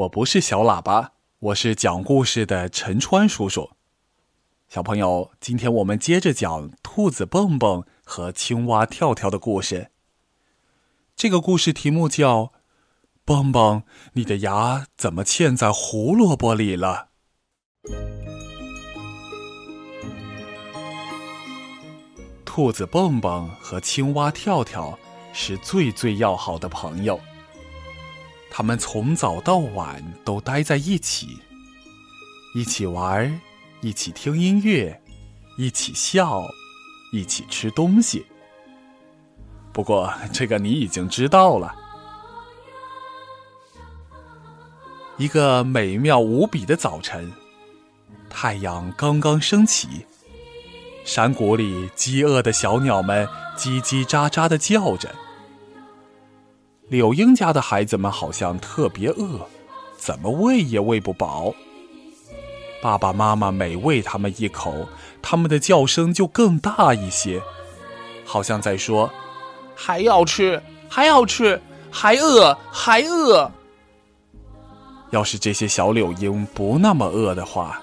我不是小喇叭，我是讲故事的陈川叔叔。小朋友，今天我们接着讲兔子蹦蹦和青蛙跳跳的故事。这个故事题目叫《蹦蹦，你的牙怎么嵌在胡萝卜里了》。兔子蹦蹦和青蛙跳跳是最最要好的朋友。他们从早到晚都待在一起，一起玩，一起听音乐，一起笑，一起吃东西。不过这个你已经知道了。一个美妙无比的早晨，太阳刚刚升起，山谷里饥饿的小鸟们叽叽喳喳的叫着。柳英家的孩子们好像特别饿，怎么喂也喂不饱。爸爸妈妈每喂他们一口，他们的叫声就更大一些，好像在说：“还要吃，还要吃，还饿，还饿。”要是这些小柳莺不那么饿的话，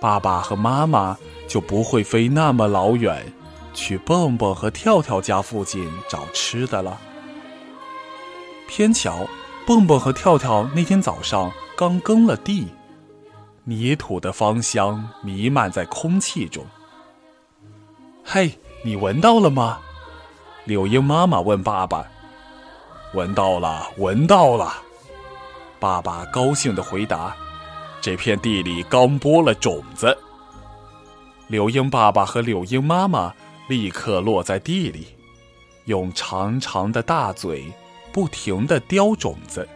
爸爸和妈妈就不会飞那么老远，去蹦蹦和跳跳家附近找吃的了。偏巧，蹦蹦和跳跳那天早上刚耕了地，泥土的芳香弥漫在空气中。嘿，你闻到了吗？柳莺妈妈问爸爸。闻到了，闻到了。爸爸高兴的回答：“这片地里刚播了种子。”柳莺爸爸和柳莺妈妈立刻落在地里，用长长的大嘴。不停的叼种子，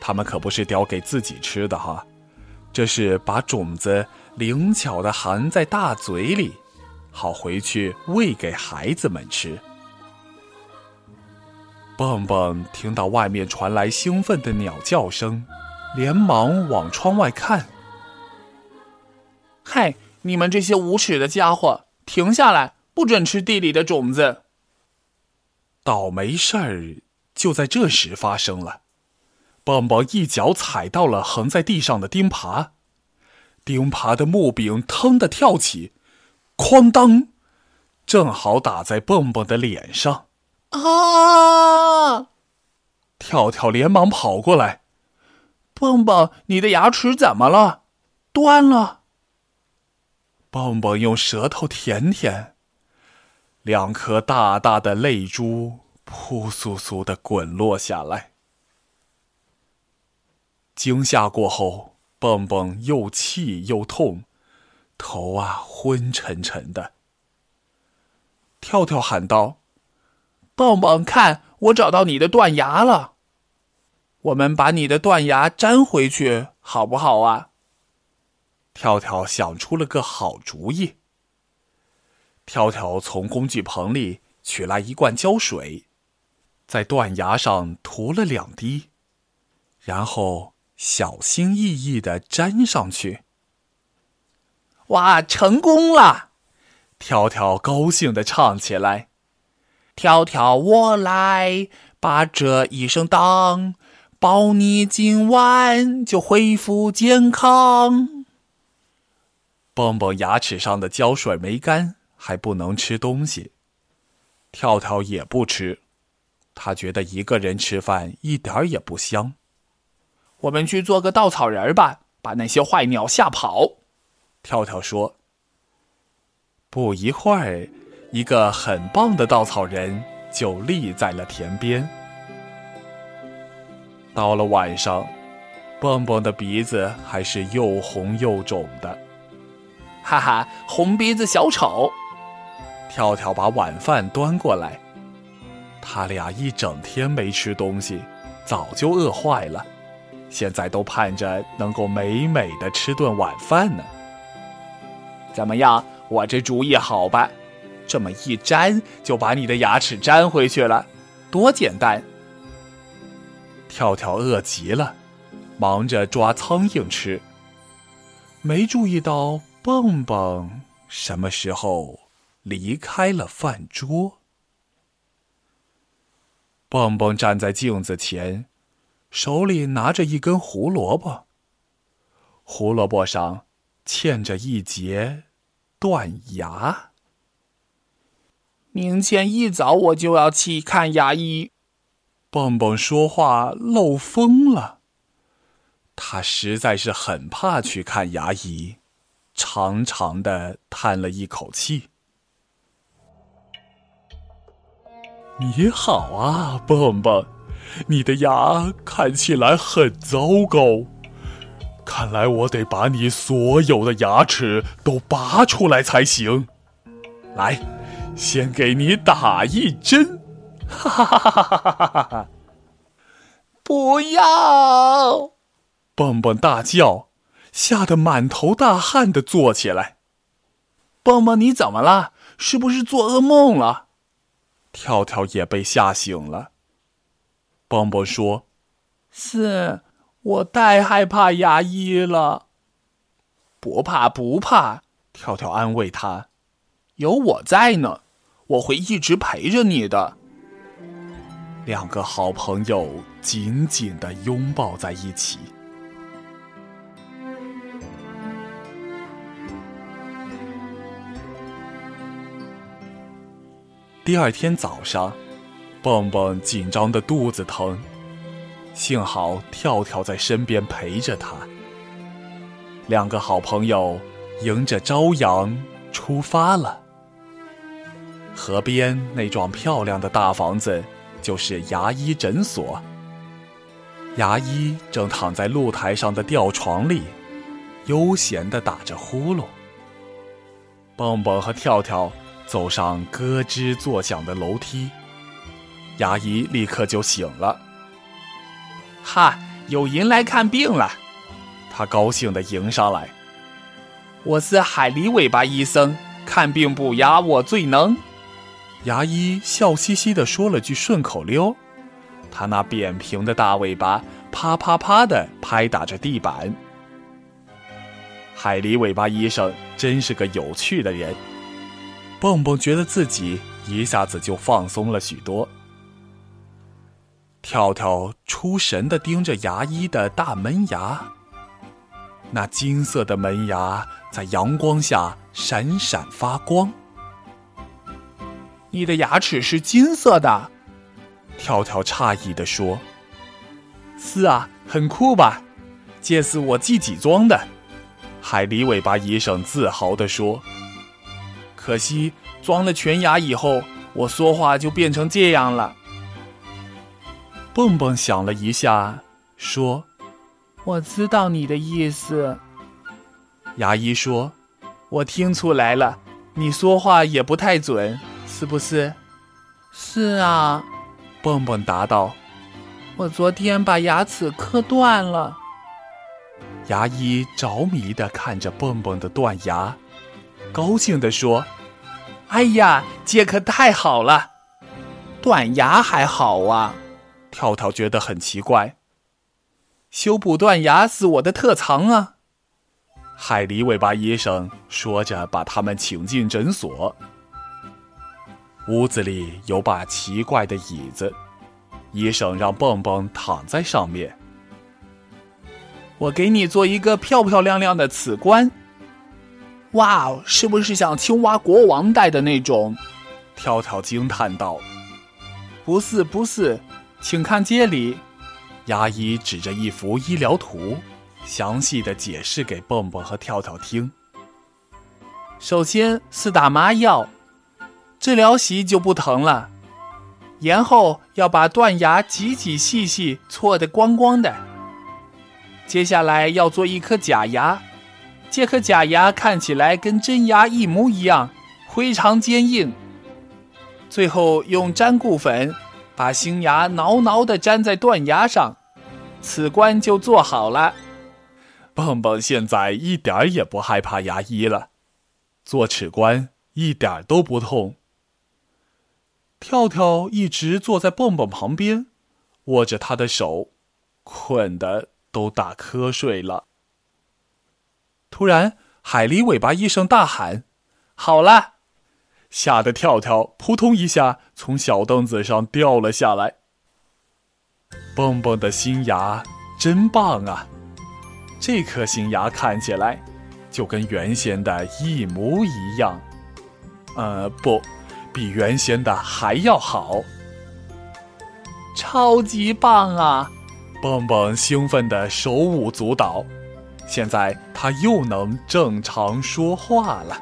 他们可不是叼给自己吃的哈，这是把种子灵巧的含在大嘴里，好回去喂给孩子们吃。蹦蹦听到外面传来兴奋的鸟叫声，连忙往窗外看。嗨，你们这些无耻的家伙，停下来，不准吃地里的种子！倒霉事儿就在这时发生了，蹦蹦一脚踩到了横在地上的钉耙，钉耙的木柄腾的跳起，哐当，正好打在蹦蹦的脸上。啊！跳跳连忙跑过来，蹦蹦，你的牙齿怎么了？断了。蹦蹦用舌头舔舔。两颗大大的泪珠扑簌簌的滚落下来。惊吓过后，蹦蹦又气又痛，头啊昏沉沉的。跳跳喊道：“蹦蹦，看，我找到你的断牙了。我们把你的断牙粘回去，好不好啊？”跳跳想出了个好主意。跳跳从工具棚里取来一罐胶水，在断牙上涂了两滴，然后小心翼翼的粘上去。哇，成功了！跳跳高兴的唱起来：“跳跳，我来把这一声当，保你今晚就恢复健康。”蹦蹦牙齿上的胶水没干。还不能吃东西，跳跳也不吃，他觉得一个人吃饭一点也不香。我们去做个稻草人吧，把那些坏鸟吓跑。跳跳说。不一会儿，一个很棒的稻草人就立在了田边。到了晚上，蹦蹦的鼻子还是又红又肿的，哈哈，红鼻子小丑。跳跳把晚饭端过来，他俩一整天没吃东西，早就饿坏了，现在都盼着能够美美的吃顿晚饭呢。怎么样，我这主意好吧？这么一粘，就把你的牙齿粘回去了，多简单！跳跳饿极了，忙着抓苍蝇吃，没注意到蹦蹦什么时候。离开了饭桌，蹦蹦站在镜子前，手里拿着一根胡萝卜，胡萝卜上嵌着一截断牙。明天一早我就要去看牙医。蹦蹦说话漏风了，他实在是很怕去看牙医，长长的叹了一口气。你好啊，蹦蹦，你的牙看起来很糟糕，看来我得把你所有的牙齿都拔出来才行。来，先给你打一针。哈哈哈哈哈哈！不要！蹦蹦大叫，吓得满头大汗的坐起来。蹦蹦，你怎么了？是不是做噩梦了？跳跳也被吓醒了。蹦蹦说：“是我太害怕牙医了。”不怕不怕，跳跳安慰他：“有我在呢，我会一直陪着你的。”两个好朋友紧紧的拥抱在一起。第二天早上，蹦蹦紧张的肚子疼，幸好跳跳在身边陪着他。两个好朋友迎着朝阳出发了。河边那幢漂亮的大房子。就是牙医诊所。牙医正躺在露台上的吊床里，悠闲地打着呼噜。蹦蹦和跳跳走上咯吱作响的楼梯，牙医立刻就醒了。哈，有人来看病了，他高兴地迎上来。我是海狸尾巴医生，看病不牙我最能。牙医笑嘻嘻地说了句顺口溜，他那扁平的大尾巴啪啪啪地拍打着地板。海狸尾巴医生真是个有趣的人，蹦蹦觉得自己一下子就放松了许多。跳跳出神的盯着牙医的大门牙，那金色的门牙在阳光下闪闪发光。你的牙齿是金色的，跳跳诧异的说：“是啊，很酷吧？这是我自己装的。”海狸尾巴医生自豪的说：“可惜装了全牙以后，我说话就变成这样了。”蹦蹦想了一下，说：“我知道你的意思。”牙医说：“我听出来了，你说话也不太准。”是不是？是啊，蹦蹦答道：“我昨天把牙齿磕断了。”牙医着迷的看着蹦蹦的断牙，高兴的说：“哎呀，这可太好了！断牙还好啊。”跳跳觉得很奇怪，修补断牙是我的特长啊。海狸尾巴医生说着，把他们请进诊所。屋子里有把奇怪的椅子，医生让蹦蹦躺在上面。我给你做一个漂漂亮亮的瓷冠。哇哦，是不是像青蛙国王戴的那种？跳跳惊叹道：“不是，不是，请看这里。”牙医指着一幅医疗图，详细的解释给蹦蹦和跳跳听。首先是打麻药。治疗席就不疼了，然后要把断牙挤挤细细搓得光光的。接下来要做一颗假牙，这颗假牙看起来跟真牙一模一样，非常坚硬。最后用粘固粉把新牙牢牢地粘在断牙上，此关就做好了。蹦蹦现在一点也不害怕牙医了，做齿关一点都不痛。跳跳一直坐在蹦蹦旁边，握着他的手，困得都打瞌睡了。突然，海狸尾巴医生大喊：“好了！”吓得跳跳扑通一下从小凳子上掉了下来。蹦蹦的新牙真棒啊！这颗新牙看起来就跟原先的一模一样。呃，不，比原先的还要好。超级棒啊！蹦蹦兴奋的手舞足蹈。现在他又能正常说话了。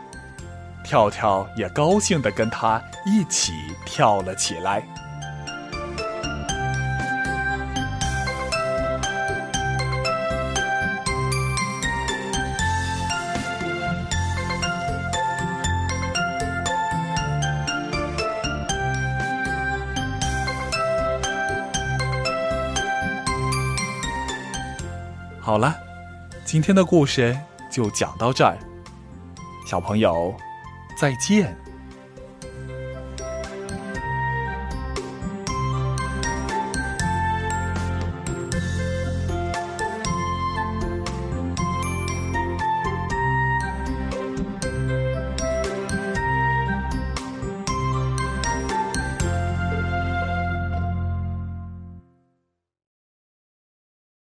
跳跳也高兴的跟他一起跳了起来。好了，今天的故事就讲到这儿，小朋友。再见。